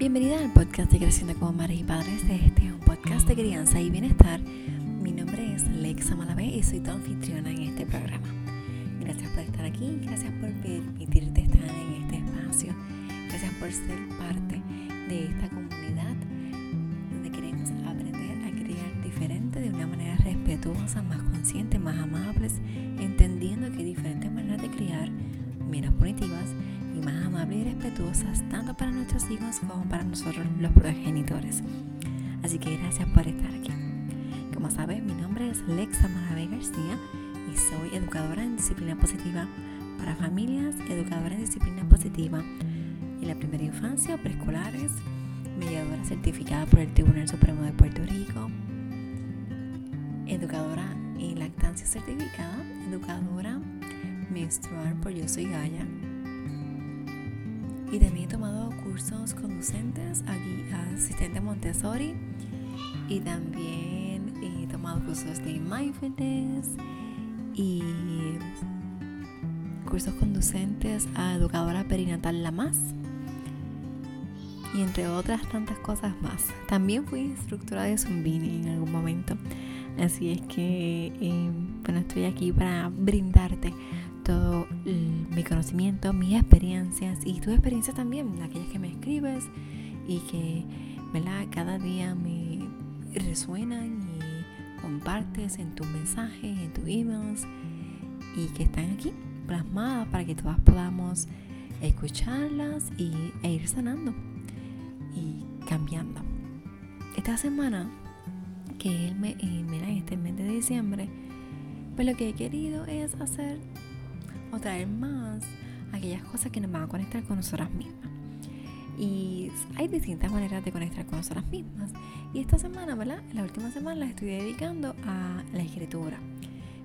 Bienvenida al podcast de Creciendo como Madres y Padres. Este es un podcast de crianza y bienestar. Mi nombre es Lexa Malavé y soy tu anfitriona en este programa. Gracias por estar aquí, gracias por permitirte estar en este espacio, gracias por ser parte de esta comunidad donde queremos aprender a criar diferente de una manera respetuosa, más consciente, más amables, entendiendo que hay diferentes maneras de criar, menos punitivas más amables y respetuosas tanto para nuestros hijos como para nosotros los progenitores. Así que gracias por estar aquí. Como sabes, mi nombre es Lexa Marave García y soy educadora en disciplina positiva para familias, educadora en disciplina positiva en la primera infancia, preescolares, mediadora certificada por el Tribunal Supremo de Puerto Rico, educadora en lactancia certificada, educadora menstrual por Yo Soy Gaia y también he tomado cursos conducentes aquí asistente Montessori y también he tomado cursos de mindfulness y cursos conducentes a educadora perinatal La Más y entre otras tantas cosas más. También fui instructora de Zumbini en algún momento. Así es que, eh, bueno, estoy aquí para brindarte todo mi conocimiento, mis experiencias y tus experiencias también, aquellas que me escribes y que ¿verdad? cada día me resuenan y compartes en tus mensajes, en tus emails y que están aquí plasmadas para que todas podamos escucharlas y, e ir sanando y cambiando. Esta semana, que es me, eh, este mes de diciembre, pues lo que he querido es hacer o traer más aquellas cosas que nos van a conectar con nosotras mismas. Y hay distintas maneras de conectar con nosotras mismas. Y esta semana, ¿verdad? La última semana la estoy dedicando a la escritura.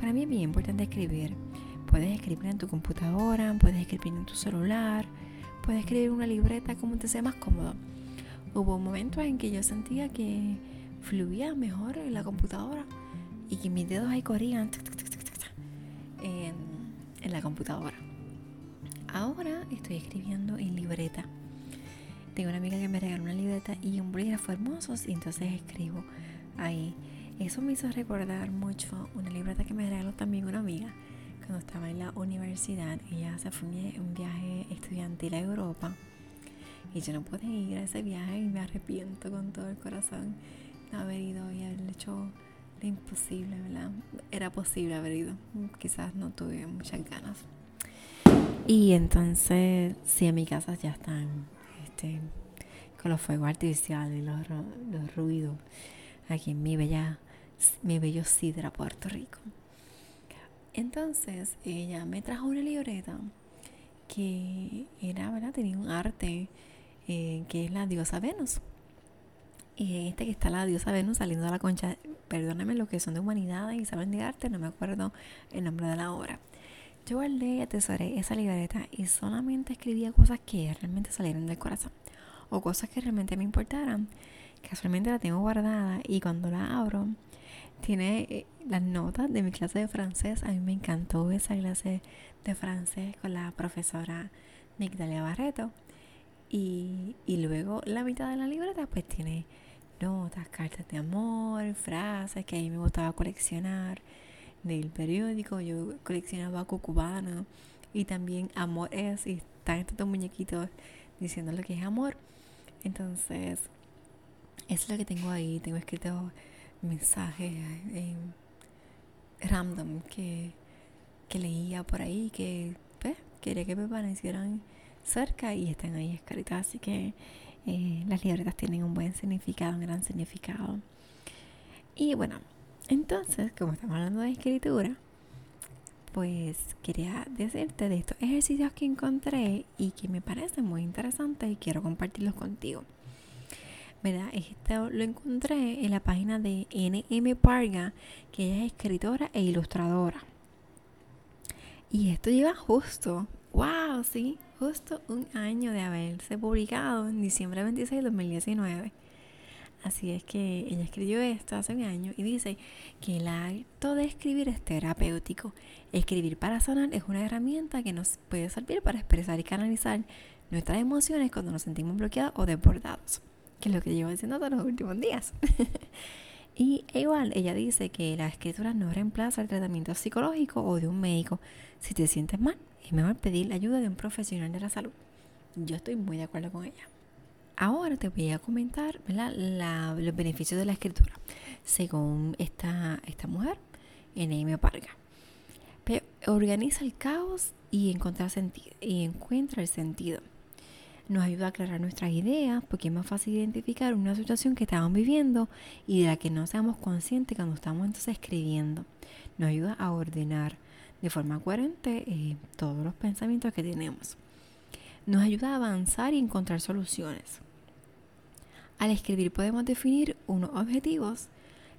Para mí es bien importante escribir. Puedes escribir en tu computadora, puedes escribir en tu celular, puedes escribir una libreta como te sea más cómodo. Hubo momentos en que yo sentía que fluía mejor en la computadora y que mis dedos ahí corrían en la computadora. Ahora estoy escribiendo en libreta. Tengo una amiga que me regaló una libreta y un bolígrafo hermosos y entonces escribo ahí. Eso me hizo recordar mucho una libreta que me regaló también una amiga cuando estaba en la universidad. Ella se fue un viaje estudiantil a Europa y yo no pude ir a ese viaje y me arrepiento con todo el corazón de haber ido y haber hecho imposible, ¿verdad? Era posible haber ido. Quizás no tuve muchas ganas. Y entonces, sí, en mi casa ya están este, con los fuegos artificiales, los, los ruidos, aquí en mi bella, mi bello Sidra, Puerto Rico. Entonces, ella me trajo una libreta que era, ¿verdad? Tenía un arte eh, que es la diosa Venus. Y este que está la diosa Venus saliendo de la concha, perdóname lo que son de humanidad y saben de arte, no me acuerdo el nombre de la obra. Yo guardé y atesoré esa libreta y solamente escribía cosas que realmente salieron del corazón o cosas que realmente me importaran. Casualmente la tengo guardada y cuando la abro tiene eh, las notas de mi clase de francés. A mí me encantó esa clase de francés con la profesora Nictalia Barreto. Y, y luego la mitad de la libreta pues tiene notas, cartas de amor, frases que a mí me gustaba coleccionar del periódico. Yo coleccionaba cubano y también amor es y están estos dos muñequitos diciendo lo que es amor. Entonces, eso es lo que tengo ahí. Tengo escrito mensajes random que, que leía por ahí que pues, quería que me permanecieran cerca y están ahí escritas. Así que eh, las libretas tienen un buen significado, un gran significado. Y bueno, entonces, como estamos hablando de escritura, pues quería decirte de estos ejercicios que encontré y que me parecen muy interesantes y quiero compartirlos contigo. ¿Verdad? Esto lo encontré en la página de NM Parga, que ella es escritora e ilustradora. Y esto lleva justo, wow, sí, justo un año de haberse publicado en diciembre 26 de 2019. Así es que ella escribió esto hace un año y dice que el acto de escribir es terapéutico. Escribir para sanar es una herramienta que nos puede servir para expresar y canalizar nuestras emociones cuando nos sentimos bloqueados o desbordados, que es lo que llevo diciendo todos los últimos días. y igual, ella dice que la escritura no reemplaza el tratamiento psicológico o de un médico. Si te sientes mal, es mejor pedir la ayuda de un profesional de la salud. Yo estoy muy de acuerdo con ella. Ahora te voy a comentar los beneficios de la escritura, según esta, esta mujer, Enemio Parga. Pero organiza el caos y, encontrar y encuentra el sentido. Nos ayuda a aclarar nuestras ideas porque es más fácil identificar una situación que estamos viviendo y de la que no seamos conscientes cuando estamos entonces escribiendo. Nos ayuda a ordenar de forma coherente eh, todos los pensamientos que tenemos. Nos ayuda a avanzar y encontrar soluciones. Al escribir podemos definir unos objetivos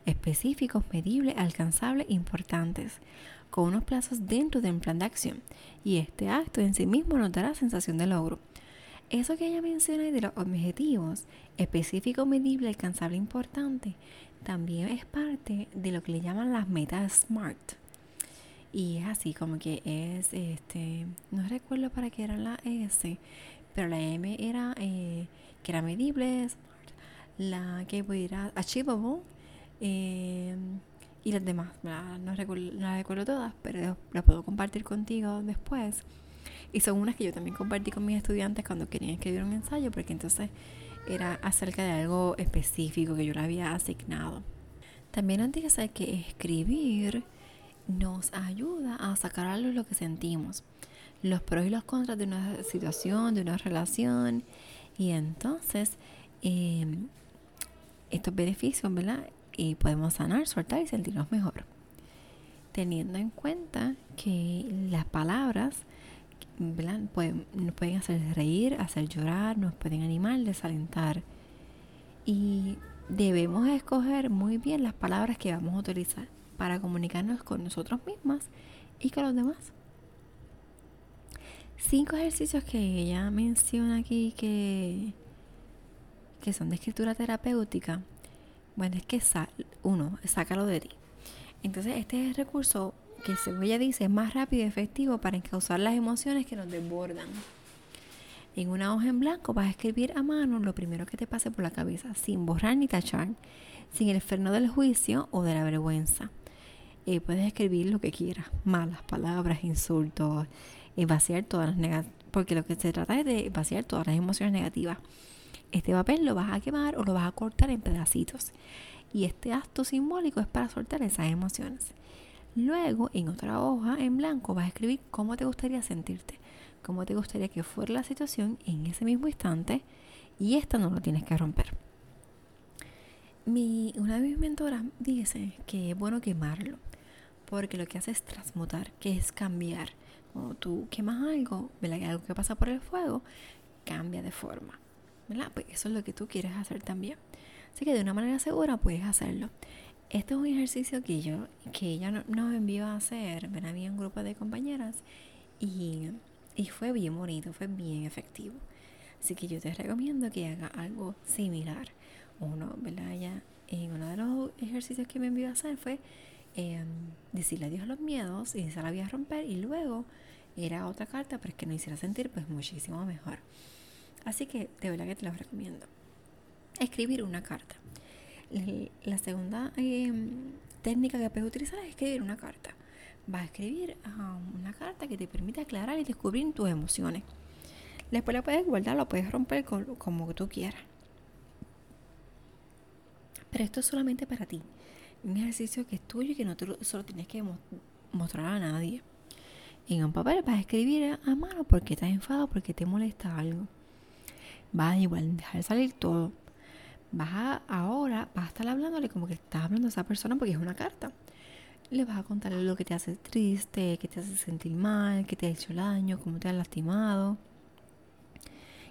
específicos, medibles, alcanzables, importantes, con unos plazos dentro de un plan de acción. Y este acto en sí mismo nos dará sensación de logro. Eso que ella menciona de los objetivos específicos, medibles, alcanzables, importantes, también es parte de lo que le llaman las metas SMART. Y es así como que es, este, no recuerdo para qué era la S, pero la M era eh, que era medible, la que pudiera achievable eh, y las demás. No recuerdo, no las recuerdo todas, pero las puedo compartir contigo después. Y son unas que yo también compartí con mis estudiantes cuando querían escribir un ensayo, porque entonces era acerca de algo específico que yo le había asignado. También nos dice que escribir nos ayuda a sacar a lo que sentimos, los pros y los contras de una situación, de una relación. Y entonces eh, estos beneficios, ¿verdad? Y podemos sanar, soltar y sentirnos mejor. Teniendo en cuenta que las palabras Pueden, nos pueden hacer reír, hacer llorar, nos pueden animar, desalentar. Y debemos escoger muy bien las palabras que vamos a utilizar para comunicarnos con nosotros mismas y con los demás. Cinco ejercicios que ella menciona aquí que que son de escritura terapéutica, bueno, es que uno, sácalo de ti. Entonces, este es recurso que, según ella dice, es más rápido y efectivo para encauzar las emociones que nos desbordan. En una hoja en blanco vas a escribir a mano lo primero que te pase por la cabeza, sin borrar ni tachar, sin el freno del juicio o de la vergüenza. Eh, puedes escribir lo que quieras, malas palabras, insultos, y vaciar todas las negativas, porque lo que se trata es de vaciar todas las emociones negativas. Este papel lo vas a quemar o lo vas a cortar en pedacitos. Y este acto simbólico es para soltar esas emociones. Luego, en otra hoja en blanco, vas a escribir cómo te gustaría sentirte, cómo te gustaría que fuera la situación en ese mismo instante. Y esta no lo tienes que romper. Mi, una de mis mentoras dice que es bueno quemarlo, porque lo que hace es transmutar, que es cambiar. Cuando tú quemas algo, algo que pasa por el fuego, cambia de forma. Pues eso es lo que tú quieres hacer también. Así que de una manera segura puedes hacerlo. Este es un ejercicio que yo, que ella nos envió a hacer, ven, había un grupo de compañeras y, y fue bien bonito, fue bien efectivo. Así que yo te recomiendo que haga algo similar. Uno, ¿verdad? Ya en uno de los ejercicios que me envió a hacer fue em, decirle adiós a los miedos y se la voy a romper y luego era otra carta, es que no hiciera sentir pues muchísimo mejor. Así que de verdad que te lo recomiendo. Escribir una carta. La segunda em, técnica que puedes utilizar es escribir una carta. Vas a escribir una carta que te permite aclarar y descubrir tus emociones. Después la puedes guardar, la puedes romper como tú quieras. Pero esto es solamente para ti. Un ejercicio que es tuyo y que no te lo, solo tienes que mostrar a nadie. En un papel vas a escribir a mano porque estás enfadado, porque te molesta algo vas a igual dejar salir todo. Vas a, ahora, vas a estar hablándole como que estás hablando a esa persona porque es una carta. Le vas a contar lo que te hace triste, que te hace sentir mal, que te ha hecho daño, cómo te ha lastimado.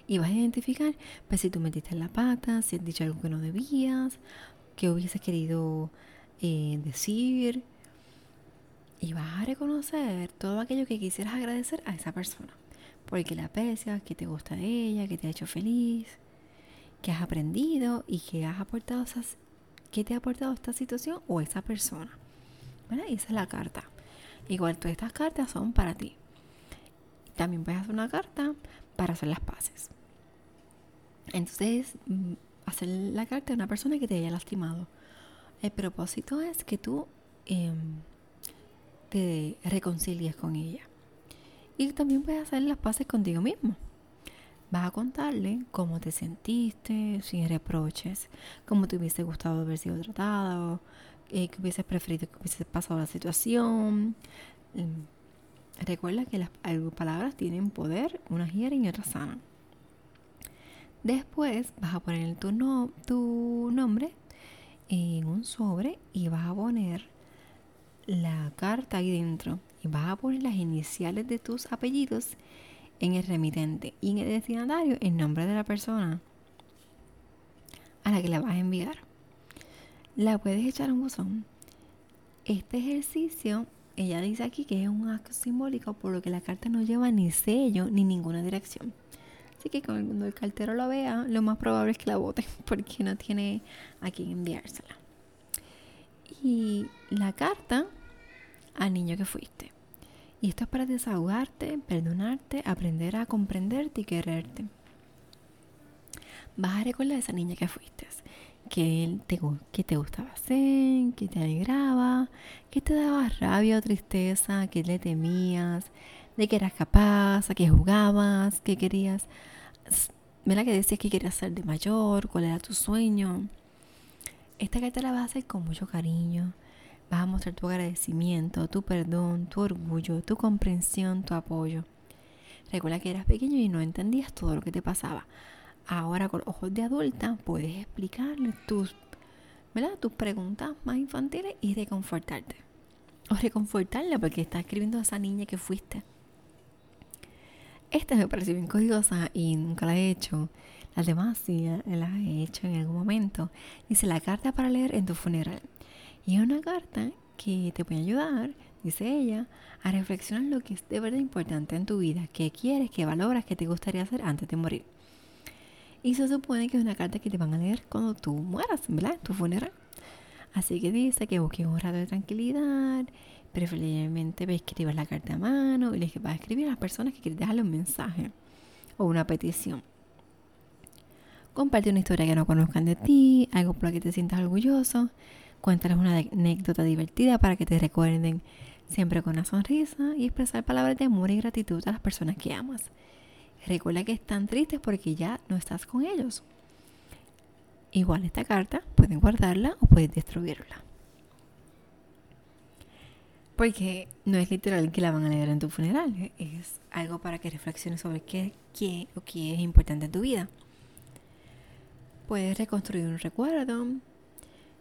Y vas a identificar pues, si tú metiste en la pata, si has dicho algo que no debías, que hubieses querido eh, decir. Y vas a reconocer todo aquello que quisieras agradecer a esa persona porque la aprecias, que te gusta de ella, que te ha hecho feliz, que has aprendido y que has aportado esas, te ha aportado esta situación o esa persona. ¿Verdad? Y esa es la carta. Igual todas estas cartas son para ti. También puedes hacer una carta para hacer las paces. Entonces, mm, hacer la carta de una persona que te haya lastimado. El propósito es que tú em, te reconcilies con ella. Y también puedes hacer las paces contigo mismo. Vas a contarle cómo te sentiste, sin reproches, cómo te hubiese gustado haber sido tratado, eh, que hubieses preferido que hubiese pasado la situación. Em, recuerda que las palabras tienen poder, unas hieren y otras sanan. Después vas a poner tu nombre en un sobre y vas a poner la carta ahí dentro y vas a poner las iniciales de tus apellidos en el remitente y en el destinatario el nombre de la persona a la que la vas a enviar. La puedes echar un buzón. Este ejercicio, ella dice aquí que es un acto simbólico por lo que la carta no lleva ni sello ni ninguna dirección. Así que cuando el cartero lo vea, lo más probable es que la vote porque no tiene a quién enviársela. Y la carta al niño que fuiste. Y esto es para desahogarte, perdonarte, aprender a comprenderte y quererte. Vas a recordar a esa niña que fuiste, que te, que te gustaba hacer, que te alegraba, que te daba rabia o tristeza, que le temías, de que eras capaz, a que jugabas, que querías, ¿verdad? Que decías que querías ser de mayor, cuál era tu sueño. Esta carta la vas a hacer con mucho cariño. Vas a mostrar tu agradecimiento, tu perdón, tu orgullo, tu comprensión, tu apoyo. Recuerda que eras pequeño y no entendías todo lo que te pasaba. Ahora con ojos de adulta puedes explicarle tus, ¿verdad? tus preguntas más infantiles y reconfortarte. O reconfortarla porque está escribiendo a esa niña que fuiste. Esta me pareció bien codiosa y nunca la he hecho. Las demás sí las he hecho en algún momento. Dice la carta para leer en tu funeral. Y es una carta que te puede ayudar, dice ella, a reflexionar lo que es de verdad importante en tu vida, qué quieres, qué valoras, qué te gustaría hacer antes de morir. Y se supone que es una carta que te van a leer cuando tú mueras, ¿verdad? En tu funeral. Así que dice que busques un rato de tranquilidad preferiblemente escribir la carta a mano y les vas a escribir a las personas que quieres dejarle un mensaje o una petición. Comparte una historia que no conozcan de ti, algo por lo que te sientas orgulloso. Cuéntales una anécdota divertida para que te recuerden siempre con una sonrisa y expresar palabras de amor y gratitud a las personas que amas. Recuerda que están tristes porque ya no estás con ellos. Igual esta carta, pueden guardarla o puedes destruirla. Porque no es literal que la van a leer en tu funeral, es algo para que reflexiones sobre qué, qué o qué es importante en tu vida. Puedes reconstruir un recuerdo,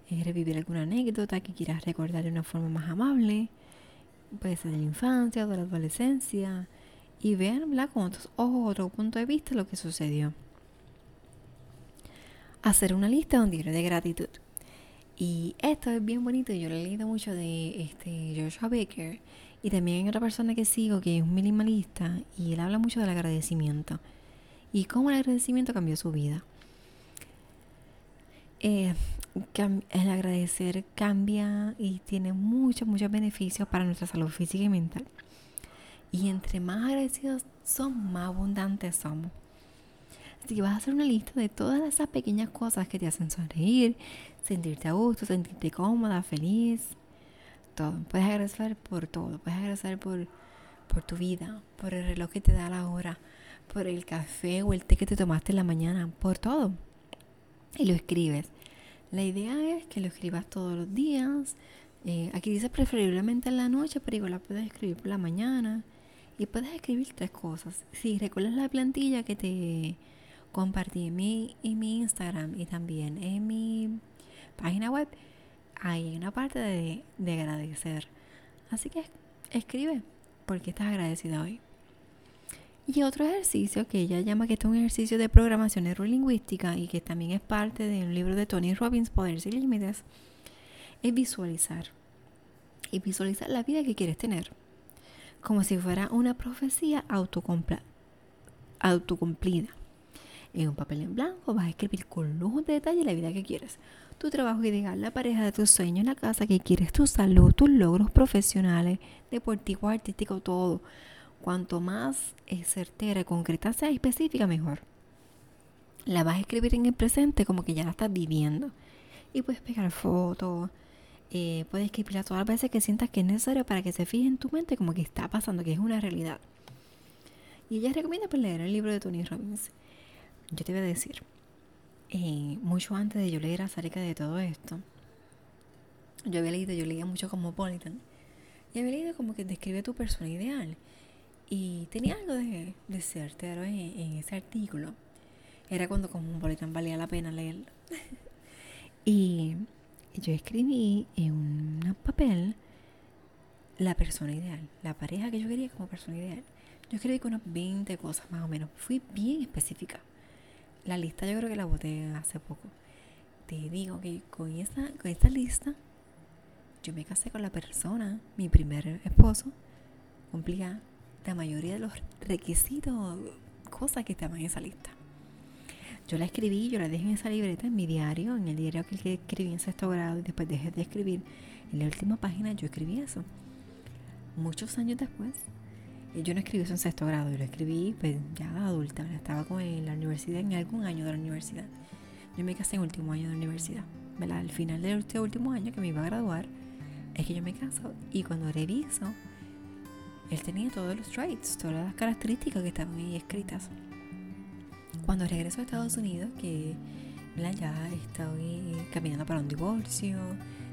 eh, revivir alguna anécdota que quieras recordar de una forma más amable. Puede ser de la infancia o de la adolescencia. Y ver con otros ojos, otro punto de vista lo que sucedió. Hacer una lista de un diario de gratitud. Y esto es bien bonito, yo lo he leído mucho de este Joshua Baker y también hay otra persona que sigo que es un minimalista y él habla mucho del agradecimiento y cómo el agradecimiento cambió su vida. Eh, el agradecer cambia y tiene muchos, muchos beneficios para nuestra salud física y mental. Y entre más agradecidos son, más abundantes somos. Así que vas a hacer una lista de todas esas pequeñas cosas que te hacen sonreír, sentirte a gusto, sentirte cómoda, feliz. Todo. Puedes agradecer por todo. Puedes agradecer por, por tu vida, por el reloj que te da la hora, por el café o el té que te tomaste en la mañana, por todo. Y lo escribes. La idea es que lo escribas todos los días. Eh, aquí dice preferiblemente en la noche, pero igual la puedes escribir por la mañana. Y puedes escribir tres cosas. Si recuerdas la plantilla que te compartí en mi, en mi Instagram y también en mi página web, hay una parte de, de agradecer. Así que escribe porque estás agradecida hoy. Y otro ejercicio que ella llama que es un ejercicio de programación neurolingüística y que también es parte de un libro de Tony Robbins, Poder sin Límites, es visualizar. Y visualizar la vida que quieres tener. Como si fuera una profecía autocumplida en un papel en blanco vas a escribir con lujo de detalle la vida que quieres. Tu trabajo ideal, la pareja de tus sueños, la casa que quieres, tu salud, tus logros profesionales, deportivo, artístico, todo. Cuanto más certera, concreta sea específica, mejor. La vas a escribir en el presente como que ya la estás viviendo. Y puedes pegar fotos, eh, puedes escribirla todas las veces que sientas que es necesario para que se fije en tu mente como que está pasando, que es una realidad. Y ella recomienda pues, leer el libro de Tony Robbins. Yo te voy a decir, eh, mucho antes de yo leer acerca de todo esto, yo había leído, yo leía mucho como Politan, y había leído como que describe tu persona ideal. Y tenía algo de, de certero en, ese artículo. Era cuando como Politan valía la pena leerlo. y yo escribí en un papel la persona ideal, la pareja que yo quería como persona ideal. Yo escribí con unas 20 cosas más o menos. Fui bien específica. La lista yo creo que la boté hace poco. Te digo que con esa, con esta lista yo me casé con la persona, mi primer esposo, cumplía la mayoría de los requisitos, cosas que estaban en esa lista. Yo la escribí, yo la dejé en esa libreta, en mi diario, en el diario que escribí en sexto grado y después dejé de escribir. En la última página yo escribí eso. Muchos años después, yo no escribí eso en sexto grado, yo lo escribí pues ya adulta, estaba con en la universidad, en algún año de la universidad. Yo me casé en último año de la universidad. Al final del último año que me iba a graduar, es que yo me caso y cuando reviso, él tenía todos los traits, todas las características que estaban ahí escritas. Cuando regreso a Estados Unidos, que ya estoy caminando para un divorcio,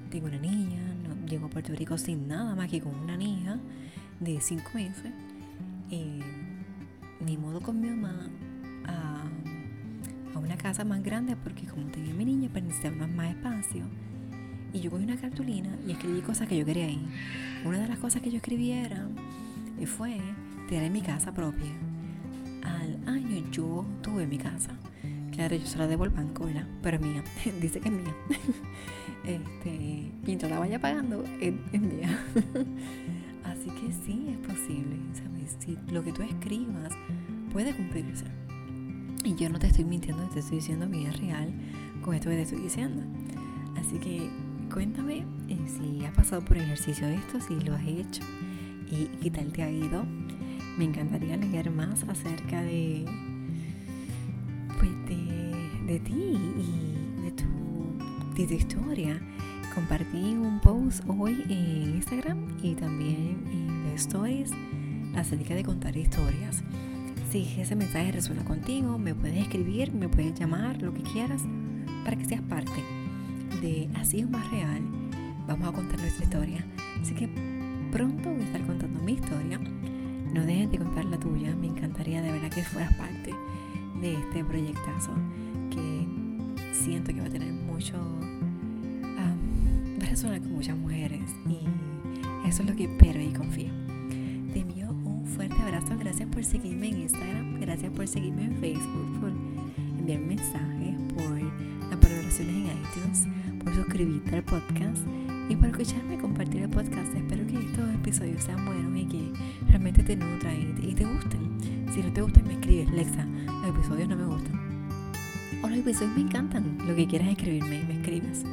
tengo una niña, no, llego a Puerto Rico sin nada más que con una niña de cinco meses eh, me mudo con mi mamá a, una casa más grande porque como tenía mi niña pues necesitaba más espacio. Y yo cogí una cartulina y escribí cosas que yo quería ahí. Una de las cosas que yo escribí era, eh, fue tener mi casa propia. Al año yo tuve mi casa. Claro, yo se la debo al banco. Pero es mía. Dice que es mía. este, la vaya pagando, es, mía. Así que sí, es posible, ¿sabes? Si lo que tú escribas puede cumplirse. Y yo no te estoy mintiendo, te estoy diciendo que es real con esto que te estoy diciendo. Así que cuéntame eh, si has pasado por ejercicio de esto, si lo has hecho y qué tal te ha ido. Me encantaría leer más acerca de, pues de, de ti y de tu, de tu historia compartí un post hoy en Instagram y también en stories acerca de contar historias. Si ese mensaje resuena contigo, me puedes escribir, me puedes llamar, lo que quieras, para que seas parte de Así es más real. Vamos a contar nuestra historia. Así que pronto voy a estar contando mi historia. No dejes de contar la tuya. Me encantaría de verdad que fueras parte de este proyectazo que siento que va a tener mucho resonar con muchas mujeres y eso es lo que espero y confío. Te envío un fuerte abrazo, gracias por seguirme en Instagram, gracias por seguirme en Facebook, por enviarme mensajes, por las valoraciones en iTunes, por suscribirte al podcast y por escucharme compartir el podcast. Espero que estos episodios sean buenos y que realmente te nutran y te, gusten. Si no te gustan, me escribes, Lexa, los episodios no me gustan. O los episodios me encantan. Lo que quieras escribirme, me escribes.